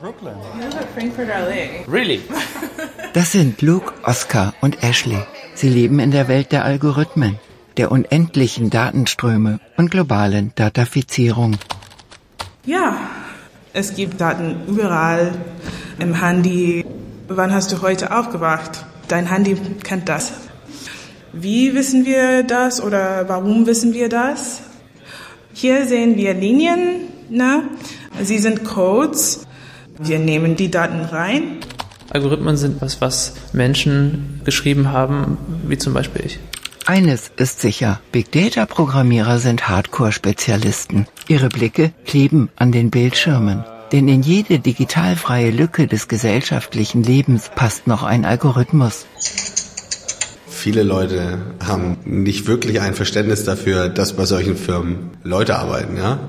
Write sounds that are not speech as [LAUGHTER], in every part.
Brooklyn. Frankfurt, LA. Really? [LAUGHS] Das sind Luke, Oscar und Ashley. Sie leben in der Welt der Algorithmen, der unendlichen Datenströme und globalen Datafizierung. Ja, es gibt Daten überall im Handy. Wann hast du heute aufgewacht? Dein Handy kennt das. Wie wissen wir das oder warum wissen wir das? Hier sehen wir Linien. Ne? Sie sind Codes. Wir nehmen die Daten rein. Algorithmen sind was, was Menschen geschrieben haben, wie zum Beispiel ich. Eines ist sicher, Big Data Programmierer sind Hardcore-Spezialisten. Ihre Blicke kleben an den Bildschirmen. Denn in jede digitalfreie Lücke des gesellschaftlichen Lebens passt noch ein Algorithmus. Viele Leute haben nicht wirklich ein Verständnis dafür, dass bei solchen Firmen Leute arbeiten, ja.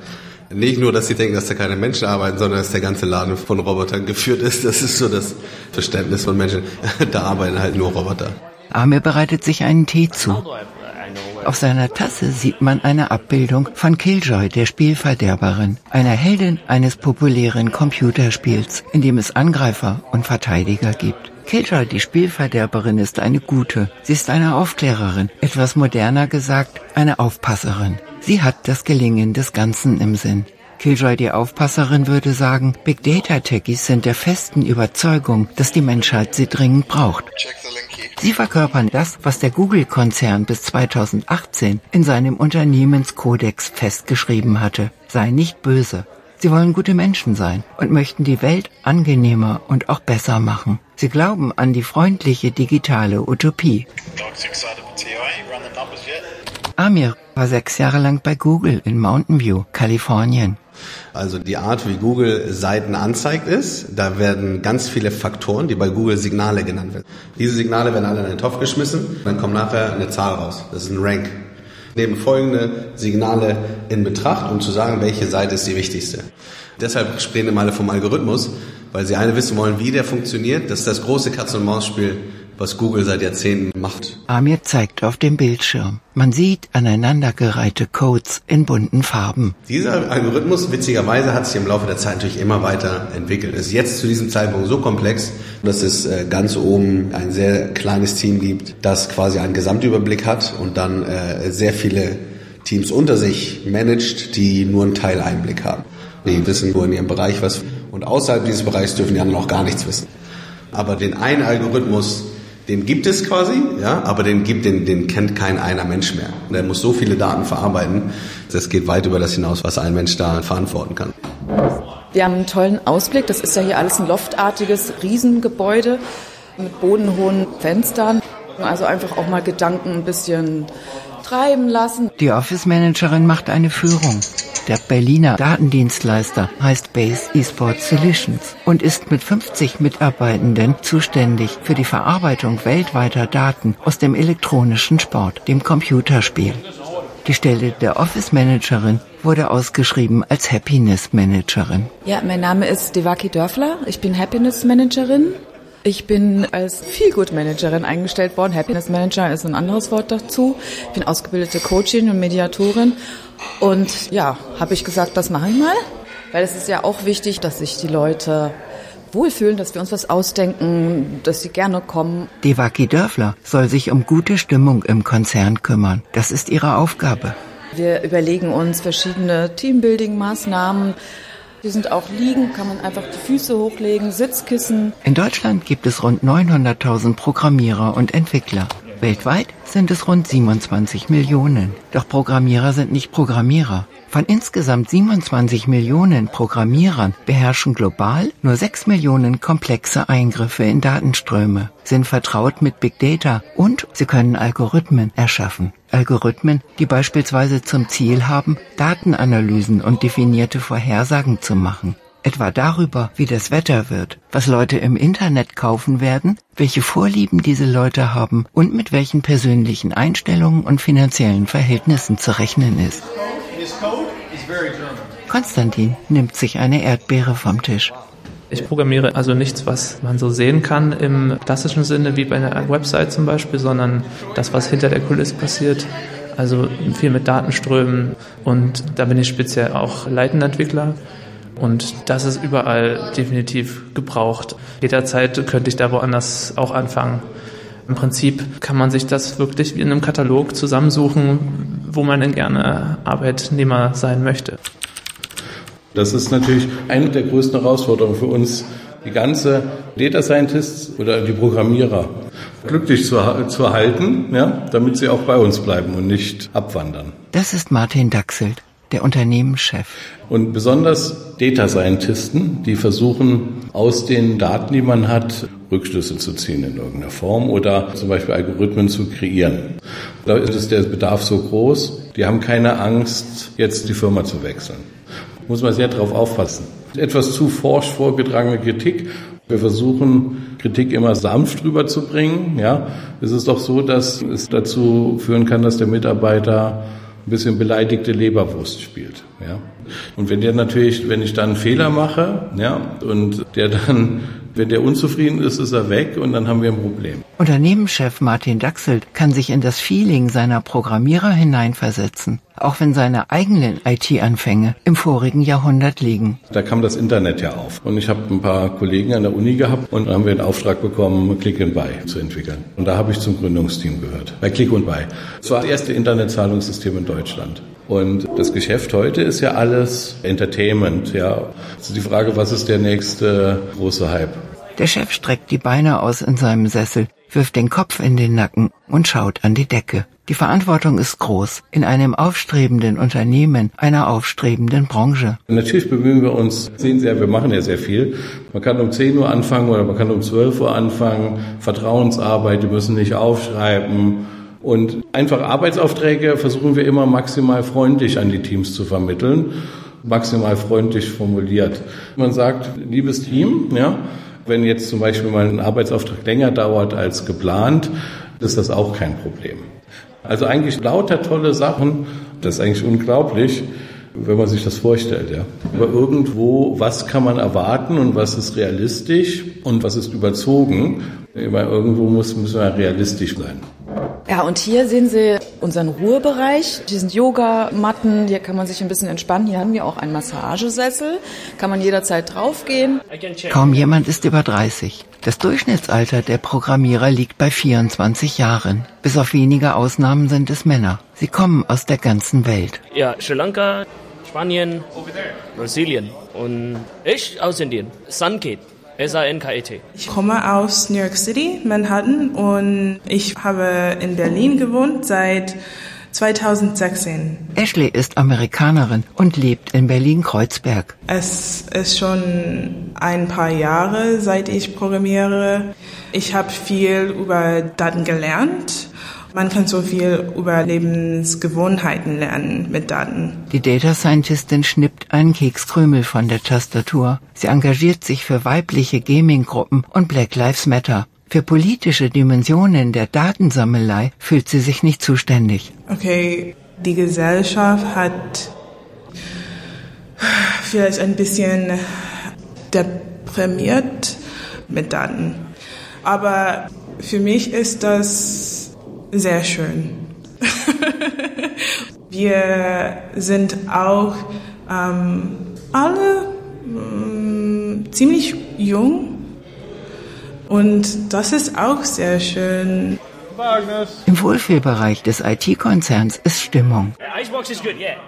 Nicht nur, dass sie denken, dass da keine Menschen arbeiten, sondern dass der ganze Laden von Robotern geführt ist. Das ist so das Verständnis von Menschen. [LAUGHS] Da arbeiten halt nur Roboter. Amir bereitet sich einen Tee zu. Auf seiner Tasse sieht man eine Abbildung von Killjoy, der Spielverderberin, einer Heldin eines populären Computerspiels, in dem es Angreifer und Verteidiger gibt. Killjoy, die Spielverderberin, ist eine gute. Sie ist eine Aufklärerin, etwas moderner gesagt, eine Aufpasserin. Sie hat das Gelingen des Ganzen im Sinn. Killjoy, die Aufpasserin, würde sagen, Big Data Techies sind der festen Überzeugung, dass die Menschheit sie dringend braucht. Sie verkörpern das, was der Google-Konzern bis 2018 in seinem Unternehmenskodex festgeschrieben hatte. Sei nicht böse. Sie wollen gute Menschen sein und möchten die Welt angenehmer und auch besser machen. Sie glauben an die freundliche digitale Utopie. Amir war sechs Jahre lang bei Google in Mountain View, Kalifornien. Also die Art, wie Google Seiten anzeigt, ist, da werden ganz viele Faktoren, die bei Google Signale genannt werden. Diese Signale werden alle in den Topf geschmissen, dann kommt nachher eine Zahl raus. Das ist ein Rank. Nehmen folgende Signale in Betracht, um zu sagen, welche Seite ist die wichtigste. Deshalb sprechen immer alle vom Algorithmus, weil sie alle wissen wollen, wie der funktioniert. Das ist das große Katz-und-Maus-Spiel was Google seit Jahrzehnten macht. Amir zeigt auf dem Bildschirm. Man sieht aneinandergereihte Codes in bunten Farben. Dieser Algorithmus, witzigerweise, hat sich im Laufe der Zeit natürlich immer weiter entwickelt. Ist jetzt zu diesem Zeitpunkt so komplex, dass es äh, ganz oben ein sehr kleines Team gibt, das quasi einen Gesamtüberblick hat und dann äh, sehr viele Teams unter sich managt, die nur einen Teileinblick haben. Die wissen nur in ihrem Bereich was und außerhalb dieses Bereichs dürfen die anderen auch gar nichts wissen. Aber den einen Algorithmus den gibt es quasi, ja, aber den gibt, den, den kennt kein einer Mensch mehr. Und er muss so viele Daten verarbeiten, das geht weit über das hinaus, was ein Mensch da verantworten kann. Wir haben einen tollen Ausblick. Das ist ja hier alles ein loftartiges Riesengebäude mit bodenhohen Fenstern. Also einfach auch mal Gedanken ein bisschen treiben lassen. Die Office Managerin macht eine Führung. Der Berliner Datendienstleister heißt Base eSports Solutions und ist mit 50 Mitarbeitenden zuständig für die Verarbeitung weltweiter Daten aus dem elektronischen Sport, dem Computerspiel. Die Stelle der Office Managerin wurde ausgeschrieben als Happiness Managerin. Ja, mein Name ist Devaki Dörfler. Ich bin Happiness Managerin. Ich bin als Feelgood Managerin eingestellt worden. Happiness Manager ist ein anderes Wort dazu. Ich bin ausgebildete Coachin und Mediatorin und ja, habe ich gesagt, das mache ich mal, weil es ist ja auch wichtig, dass sich die Leute wohlfühlen, dass wir uns was ausdenken, dass sie gerne kommen. Devaki Dörfler soll sich um gute Stimmung im Konzern kümmern. Das ist ihre Aufgabe. Wir überlegen uns verschiedene Teambuilding-Maßnahmen. Die sind auch liegen, kann man einfach die Füße hochlegen, Sitzkissen. In Deutschland gibt es rund 900.000 Programmierer und Entwickler. Weltweit sind es rund 27 Millionen. Doch Programmierer sind nicht Programmierer. Von insgesamt 27 Millionen Programmierern beherrschen global nur 6 Millionen komplexe Eingriffe in Datenströme, sind vertraut mit Big Data und sie können Algorithmen erschaffen. Algorithmen, die beispielsweise zum Ziel haben, Datenanalysen und definierte Vorhersagen zu machen etwa darüber, wie das Wetter wird, was Leute im Internet kaufen werden, welche Vorlieben diese Leute haben und mit welchen persönlichen Einstellungen und finanziellen Verhältnissen zu rechnen ist. Konstantin nimmt sich eine Erdbeere vom Tisch. Ich programmiere also nichts, was man so sehen kann im klassischen Sinne, wie bei einer Website zum Beispiel, sondern das, was hinter der Kulisse passiert. Also viel mit Datenströmen und da bin ich speziell auch leitender Entwickler Und das ist überall definitiv gebraucht. Jederzeit könnte ich da woanders auch anfangen. Im Prinzip kann man sich das wirklich wie in einem Katalog zusammensuchen, wo man denn gerne Arbeitnehmer sein möchte. Das ist natürlich eine der größten Herausforderungen für uns, die ganze Data Scientists oder die Programmierer glücklich zu, zu halten, ja, damit sie auch bei uns bleiben und nicht abwandern. Das ist Martin Dachselt, der Unternehmenschef. Und besonders Data Scientisten, die versuchen, aus den Daten, die man hat, Rückschlüsse zu ziehen in irgendeiner Form oder zum Beispiel Algorithmen zu kreieren. Da ist der Bedarf so groß, die haben keine Angst, jetzt die Firma zu wechseln. Muss man sehr darauf aufpassen. Etwas zu forsch vorgetragene Kritik. Wir versuchen, Kritik immer sanft rüberzubringen. Ja, es ist doch so, dass es dazu führen kann, dass der Mitarbeiter ein bisschen beleidigte Leberwurst spielt. Ja. Und wenn der natürlich, wenn ich dann einen Fehler mache, ja, und der dann wenn der unzufrieden ist, ist er weg und dann haben wir ein Problem. Unternehmenschef Martin Dachselt kann sich in das Feeling seiner Programmierer hineinversetzen, auch wenn seine eigenen IT-Anfänge im vorigen Jahrhundert liegen. Da kam das Internet ja auf und ich habe ein paar Kollegen an der Uni gehabt und haben wir den Auftrag bekommen, Click and Buy zu entwickeln. Und da habe ich zum Gründungsteam gehört, bei Click and Buy. Das war das erste Internetzahlungssystem in Deutschland. Und das Geschäft heute ist ja alles Entertainment, ja. Also die Frage, was ist der nächste große Hype? Der Chef streckt die Beine aus in seinem Sessel, wirft den Kopf in den Nacken und schaut an die Decke. Die Verantwortung ist groß in einem aufstrebenden Unternehmen, einer aufstrebenden Branche. Natürlich bemühen wir uns, sehen Sie ja, wir machen ja sehr viel. Man kann um 10 Uhr anfangen oder man kann um 12 Uhr anfangen. Vertrauensarbeit, die müssen nicht aufschreiben. Und einfach Arbeitsaufträge versuchen wir immer maximal freundlich an die Teams zu vermitteln, maximal freundlich formuliert. Man sagt, liebes Team, ja, wenn jetzt zum Beispiel mal ein Arbeitsauftrag länger dauert als geplant, ist das auch kein Problem. Also eigentlich lauter tolle Sachen, das ist eigentlich unglaublich, wenn man sich das vorstellt. Ja. Aber irgendwo, was kann man erwarten und was ist realistisch und was ist überzogen? irgendwo muss, müssen wir realistisch sein. Ja, und hier sehen Sie unseren Ruhebereich. Hier sind Yogamatten, hier kann man sich ein bisschen entspannen. Hier haben wir auch einen Massagesessel, kann man jederzeit draufgehen. Kaum jemand ist über 30. Das Durchschnittsalter der Programmierer liegt bei 24 Jahren. Bis auf wenige Ausnahmen sind es Männer. Sie kommen aus der ganzen Welt. Ja, Sri Lanka, Spanien, Brasilien und ich aus Indien. Sunket. S-A-N-K-E-T. Ich komme aus New York City, Manhattan und ich habe in Berlin gewohnt seit 2016. Ashley ist Amerikanerin und lebt in Berlin-Kreuzberg. Es ist schon ein paar Jahre, seit ich programmiere. Ich habe viel über Daten gelernt man kann so viel über Lebensgewohnheiten lernen mit Daten. Die Data Scientistin schnippt einen Kekskrümel von der Tastatur. Sie engagiert sich für weibliche Gaming-Gruppen und Black Lives Matter. Für politische Dimensionen der Datensammelei fühlt sie sich nicht zuständig. Okay, die Gesellschaft hat vielleicht ein bisschen deprimiert mit Daten. Aber für mich ist das sehr schön. [LAUGHS] Wir sind auch ähm, alle ähm, ziemlich jung und das ist auch sehr schön. Im Wohlfühlbereich des IT-Konzerns ist Stimmung.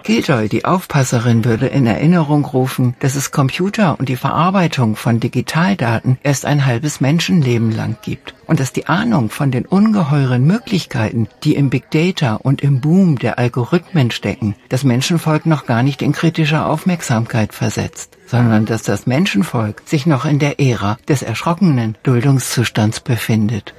Killjoy, die Aufpasserin, würde in Erinnerung rufen, dass es Computer und die Verarbeitung von Digitaldaten erst ein halbes Menschenleben lang gibt und dass die Ahnung von den ungeheuren Möglichkeiten, die im Big Data und im Boom der Algorithmen stecken, das Menschenvolk noch gar nicht in kritischer Aufmerksamkeit versetzt, sondern dass das Menschenvolk sich noch in der Ära des erschrockenen Duldungszustands befindet.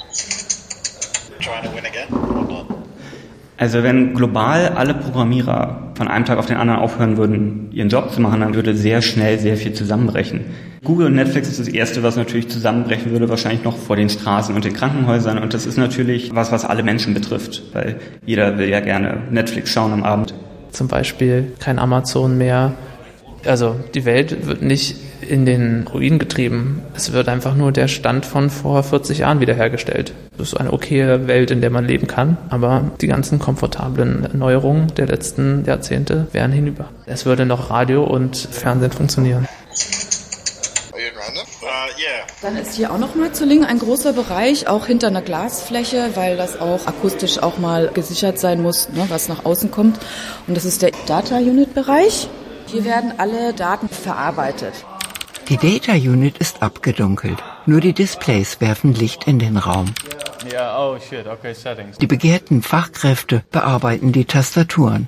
Also wenn global alle Programmierer von einem Tag auf den anderen aufhören würden, ihren Job zu machen, dann würde sehr schnell sehr viel zusammenbrechen. Google und Netflix ist das Erste, was natürlich zusammenbrechen würde, wahrscheinlich noch vor den Straßen und den Krankenhäusern. Und das ist natürlich was, was alle Menschen betrifft, weil jeder will ja gerne Netflix schauen am Abend. Zum Beispiel kein Amazon mehr. Also die Welt wird nicht in den Ruin getrieben. Es wird einfach nur der Stand von vor 40 Jahren wiederhergestellt. Das ist eine okaye Welt, in der man leben kann, aber die ganzen komfortablen Neuerungen der letzten Jahrzehnte wären hinüber. Es würde noch Radio und Fernsehen funktionieren. Dann ist hier auch noch mal zu Lingen ein großer Bereich, auch hinter einer Glasfläche, weil das auch akustisch auch mal gesichert sein muss, ne, was nach außen kommt. Und das ist der Data Unit Bereich. Hier werden alle Daten verarbeitet. Die Data Unit ist abgedunkelt. Nur die Displays werfen Licht in den Raum. oh, Die begehrten Fachkräfte bearbeiten die Tastaturen.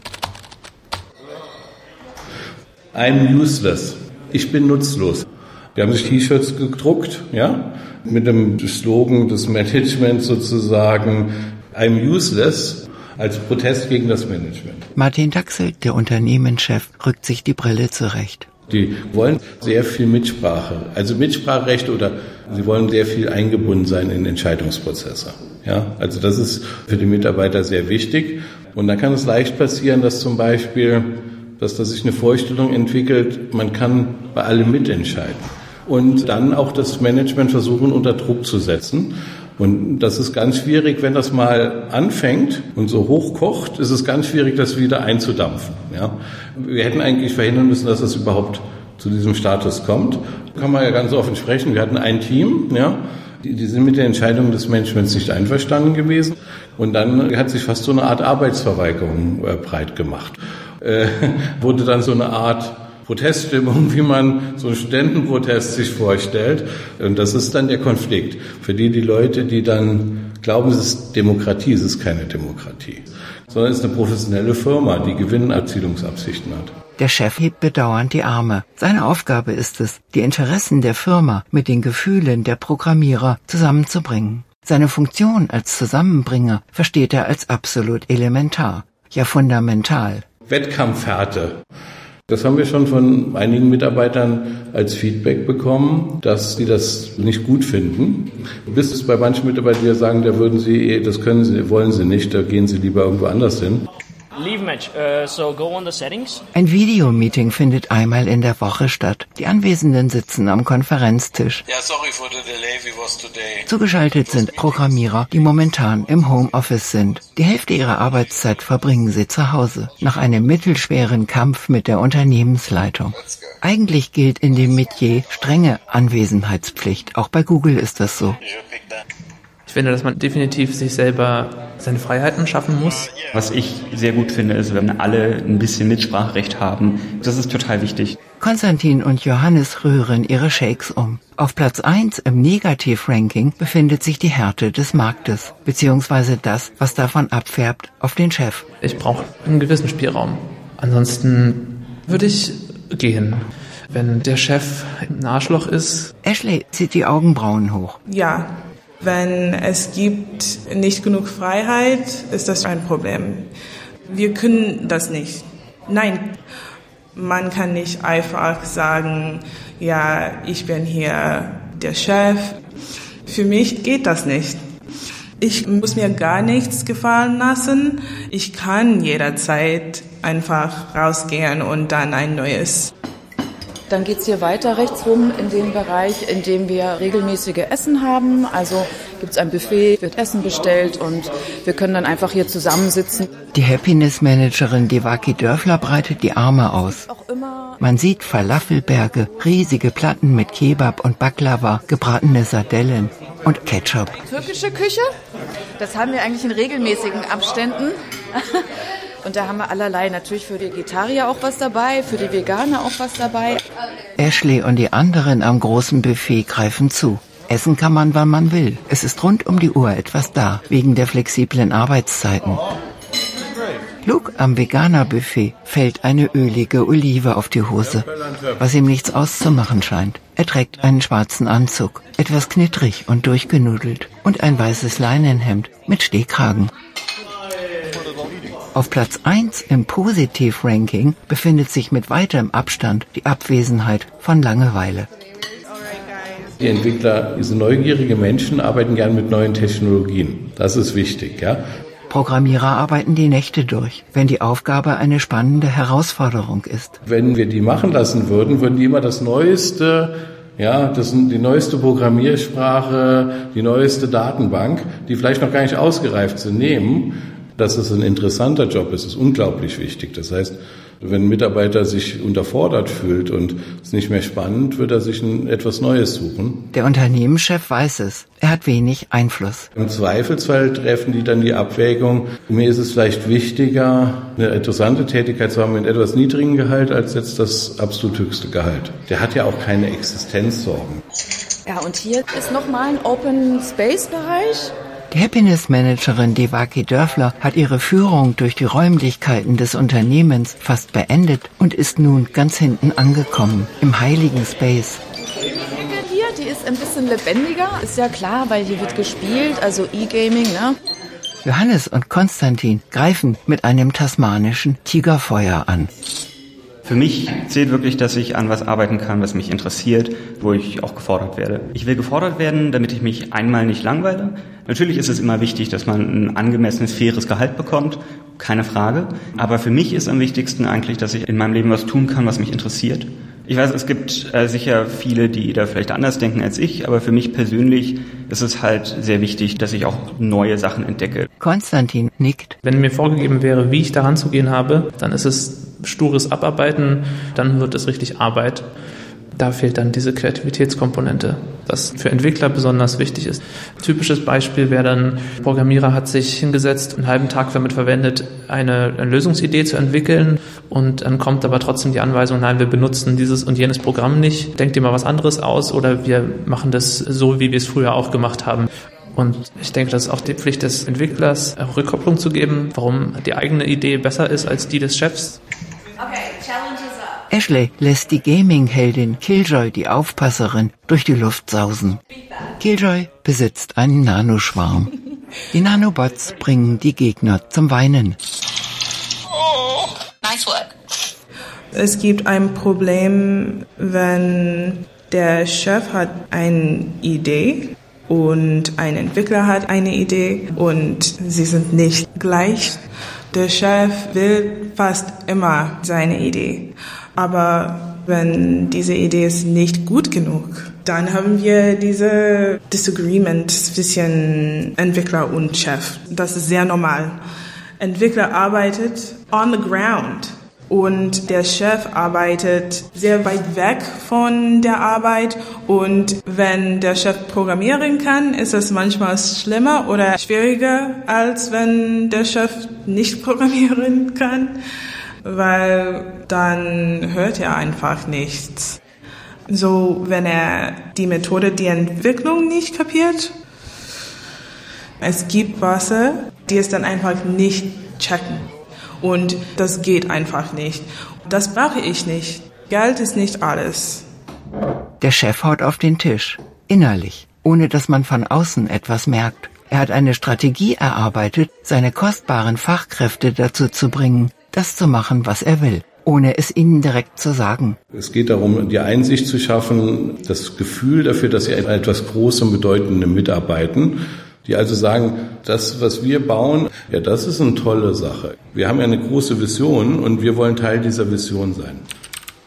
I'm useless. Ich bin nutzlos. Die haben sich T-Shirts gedruckt, ja, mit dem Slogan des Managements sozusagen I'm useless als Protest gegen das Management. Martin Daxel, der Unternehmenschef, rückt sich die Brille zurecht. Die wollen sehr viel Mitsprache, also Mitspracherecht oder sie wollen sehr viel eingebunden sein in Entscheidungsprozesse. Ja, also das ist für die Mitarbeiter sehr wichtig. Und dann kann es leicht passieren, dass zum Beispiel, dass da sich eine Vorstellung entwickelt, man kann bei allem mitentscheiden. Und dann auch das Management versuchen, unter Druck zu setzen. Und das ist ganz schwierig, wenn das mal anfängt und so hochkocht, ist es ganz schwierig, das wieder einzudampfen. Ja? Wir hätten eigentlich verhindern müssen, dass es überhaupt zu diesem Status kommt. Kann man ja ganz offen sprechen. Wir hatten ein Team, ja, die, die sind mit der Entscheidung des Managements nicht einverstanden gewesen. Und dann hat sich fast so eine Art Arbeitsverweigerung äh, breit gemacht. Äh, [LAUGHS] wurde dann so eine Art Proteststimmung, wie man so einen Studentenprotest sich vorstellt. Und das ist dann der Konflikt. Für die, die Leute, die dann glauben, es ist Demokratie, es ist keine Demokratie, sondern es ist eine professionelle Firma, die Gewinnerzielungsabsichten hat. Der Chef hebt bedauernd die Arme. Seine Aufgabe ist es, die Interessen der Firma mit den Gefühlen der Programmierer zusammenzubringen. Seine Funktion als Zusammenbringer versteht er als absolut elementar, ja fundamental. Wettkampfhärte. Das haben wir schon von einigen Mitarbeitern als Feedback bekommen, dass sie das nicht gut finden. Bis es bei manchen Mitarbeitern sagen, da würden sie, das können sie, wollen sie nicht, da gehen sie lieber irgendwo anders hin. Uh, so go on the settings. Ein Videomeeting findet einmal in der Woche statt. Die Anwesenden sitzen am Konferenztisch. Zugeschaltet sind Programmierer, die momentan im Homeoffice sind. Die Hälfte ihrer Arbeitszeit verbringen sie zu Hause, nach einem mittelschweren Kampf mit der Unternehmensleitung. Eigentlich gilt in dem Metier strenge Anwesenheitspflicht. Auch bei Google ist das so. Ich finde, dass man definitiv sich selber seine Freiheiten schaffen muss. Was ich sehr gut finde, ist, wenn alle ein bisschen Mitspracherecht haben. Das ist total wichtig. Konstantin und Johannes rühren ihre Shakes um. Auf Platz 1 im Negativ-Ranking befindet sich die Härte des Marktes, beziehungsweise das, was davon abfärbt auf den Chef. Ich brauche einen gewissen Spielraum. Ansonsten würde ich gehen. Wenn der Chef ein Arschloch ist. Ashley zieht die Augenbrauen hoch. Ja, wenn es gibt nicht genug Freiheit, ist das ein Problem. Wir können das nicht. Nein, man kann nicht einfach sagen, ja, ich bin hier der Chef. Für mich geht das nicht. Ich muss mir gar nichts gefallen lassen. Ich kann jederzeit einfach rausgehen und dann ein neues dann geht es hier weiter rechts rum in dem Bereich, in dem wir regelmäßige Essen haben. Also gibt es ein Buffet, wird Essen bestellt und wir können dann einfach hier zusammensitzen. Die Happiness-Managerin Devaki Dörfler breitet die Arme aus. Man sieht Falafelberge, riesige Platten mit Kebab und Baklava, gebratene Sardellen und Ketchup. Türkische Küche, das haben wir eigentlich in regelmäßigen Abständen. Und da haben wir allerlei natürlich für Vegetarier auch was dabei, für die Veganer auch was dabei. Ashley und die anderen am großen Buffet greifen zu. Essen kann man, wann man will. Es ist rund um die Uhr etwas da, wegen der flexiblen Arbeitszeiten. Luke am Veganer-Buffet fällt eine ölige Olive auf die Hose, was ihm nichts auszumachen scheint. Er trägt einen schwarzen Anzug, etwas knittrig und durchgenudelt und ein weißes Leinenhemd mit Stehkragen. Auf Platz 1 im Positiv-Ranking befindet sich mit weitem Abstand die Abwesenheit von Langeweile. Die Entwickler, diese neugierige Menschen, arbeiten gern mit neuen Technologien. Das ist wichtig, ja. Programmierer arbeiten die Nächte durch, wenn die Aufgabe eine spannende Herausforderung ist. Wenn wir die machen lassen würden, würden die immer das Neueste, ja, das sind die neueste Programmiersprache, die neueste Datenbank, die vielleicht noch gar nicht ausgereift sind, nehmen dass es ein interessanter Job ist, ist unglaublich wichtig. Das heißt, Wenn ein Mitarbeiter sich unterfordert fühlt und es nicht mehr spannend, wird er sich ein, etwas Neues suchen. Der Unternehmenschef weiß es. Er hat wenig Einfluss. Im Zweifelsfall treffen die dann die Abwägung. Mir ist es vielleicht wichtiger, eine interessante Tätigkeit zu haben mit etwas niedrigem Gehalt als jetzt das absolut höchste Gehalt. Der hat ja auch keine Existenzsorgen. Ja, und hier ist nochmal ein Open Space Bereich. Die Happiness Managerin Devaki Dörfler hat ihre Führung durch die Räumlichkeiten des Unternehmens fast beendet und ist nun ganz hinten angekommen, im heiligen Space. Hier, die ist ein bisschen lebendiger, ist ja klar, weil hier wird gespielt, also E-Gaming, ne? Johannes und Konstantin greifen mit einem tasmanischen Tigerfeuer an. Für mich zählt wirklich, dass ich an was arbeiten kann, was mich interessiert, wo ich auch gefordert werde. Ich will gefordert werden, damit ich mich einmal nicht langweile. Natürlich ist es immer wichtig, dass man ein angemessenes, faires Gehalt bekommt, keine Frage. Aber für mich ist am wichtigsten eigentlich, dass ich in meinem Leben was tun kann, was mich interessiert. Ich weiß, es gibt äh, sicher viele, die da vielleicht anders denken als ich, aber für mich persönlich ist es halt sehr wichtig, dass ich auch neue Sachen entdecke. Konstantin nickt. Wenn mir vorgegeben wäre, wie ich daran zu gehen habe, dann ist es stures Abarbeiten, dann wird es richtig Arbeit. Da fehlt dann diese Kreativitätskomponente, was für Entwickler besonders wichtig ist. Ein typisches Beispiel wäre dann, ein Programmierer hat sich hingesetzt, einen halben Tag damit verwendet, eine, eine Lösungsidee zu entwickeln und dann kommt aber trotzdem die Anweisung, nein, wir benutzen dieses und jenes Programm nicht, denkt dir mal was anderes aus oder wir machen das so, wie wir es früher auch gemacht haben. Und ich denke, das ist auch die Pflicht des Entwicklers, Rückkopplung zu geben, warum die eigene Idee besser ist als die des Chefs. Okay, challenge is up. Ashley lässt die Gaming-Heldin Killjoy, die Aufpasserin, durch die Luft sausen. Killjoy besitzt einen Nanoschwarm. Die Nanobots bringen die Gegner zum Weinen. Oh, nice work. Es gibt ein Problem, wenn der Chef hat eine Idee und ein Entwickler hat eine Idee und sie sind nicht gleich. Der Chef will fast immer seine Idee. Aber wenn diese Idee ist nicht gut genug, dann haben wir diese Disagreement zwischen Entwickler und Chef. Das ist sehr normal. Entwickler arbeitet on the ground und der Chef arbeitet sehr weit weg von der Arbeit und wenn der Chef programmieren kann, ist es manchmal schlimmer oder schwieriger, als wenn der Chef nicht [LAUGHS] programmieren kann, weil dann hört er einfach nichts. So, wenn er die Methode, die Entwicklung nicht kapiert, es gibt Wasser, die es dann einfach nicht checken. Und das geht einfach nicht. Das brauche ich nicht. Geld ist nicht alles. Der Chef haut auf den Tisch, innerlich, ohne dass man von außen etwas merkt. Er hat eine Strategie erarbeitet, seine kostbaren Fachkräfte dazu zu bringen, das zu machen, was er will, ohne es ihnen direkt zu sagen. Es geht darum, die Einsicht zu schaffen, das Gefühl dafür, dass sie etwas Großem, Bedeutendem mitarbeiten die also sagen, das, was wir bauen, ja, das ist eine tolle Sache. Wir haben ja eine große Vision und wir wollen Teil dieser Vision sein.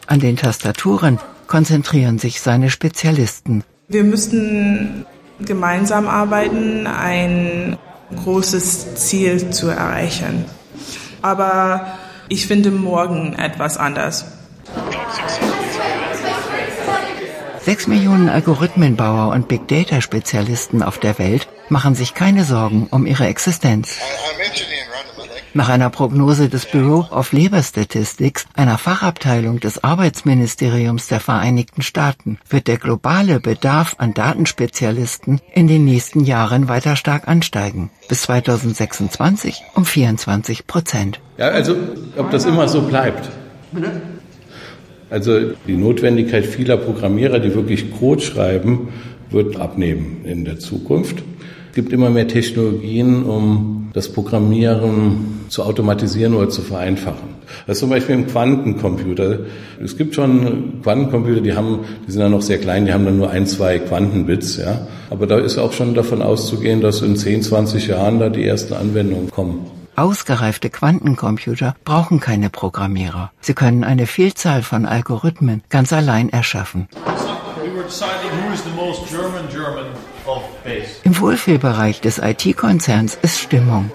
An den Tastaturen konzentrieren sich seine Spezialisten. Wir müssten gemeinsam arbeiten, ein großes Ziel zu erreichen. Aber ich finde morgen etwas anders. Sechs Millionen Algorithmenbauer und Big Data Spezialisten auf der Welt machen sich keine Sorgen um ihre Existenz. Nach einer Prognose des Bureau of Labor Statistics, einer Fachabteilung des Arbeitsministeriums der Vereinigten Staaten, wird der globale Bedarf an Datenspezialisten in den nächsten Jahren weiter stark ansteigen. Bis 2026 um 24 Prozent. Ja, also ob das immer so bleibt. Also die Notwendigkeit vieler Programmierer, die wirklich Code schreiben, wird abnehmen in der Zukunft. Es gibt immer mehr Technologien, um das Programmieren zu automatisieren oder zu vereinfachen. Das ist zum Beispiel im Quantencomputer. Es gibt schon Quantencomputer, die haben, die sind dann noch sehr klein, die haben dann nur ein, zwei Quantenbits, ja. Aber da ist auch schon davon auszugehen, dass in 10, 20 Jahren da die ersten Anwendungen kommen. Ausgereifte Quantencomputer brauchen keine Programmierer. Sie können eine Vielzahl von Algorithmen ganz allein erschaffen. Im Wohlfühlbereich des IT-Konzerns ist Stimmung.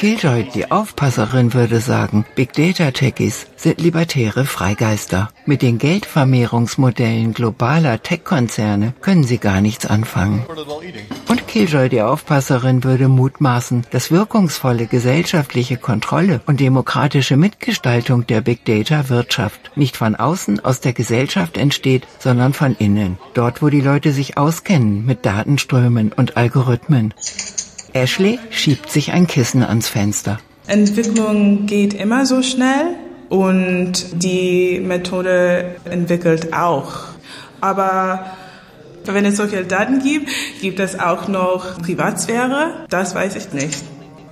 Killjoy, die Aufpasserin, würde sagen, Big Data Techies sind libertäre Freigeister. Mit den Geldvermehrungsmodellen globaler Tech-Konzerne können sie gar nichts anfangen. Und Killjoy, die Aufpasserin, würde mutmaßen, dass wirkungsvolle gesellschaftliche Kontrolle und demokratische Mitgestaltung der Big Data Wirtschaft nicht von außen aus der Gesellschaft entsteht, sondern von innen. Dort, wo die Leute sich auskennen mit Datenströmen und Algorithmen. Ashley schiebt sich ein Kissen ans Fenster. Entwicklung geht immer so schnell und die Methode entwickelt auch. Aber wenn es solche Daten gibt, gibt es auch noch Privatsphäre? Das weiß ich nicht.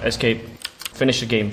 Escape. Finish the game.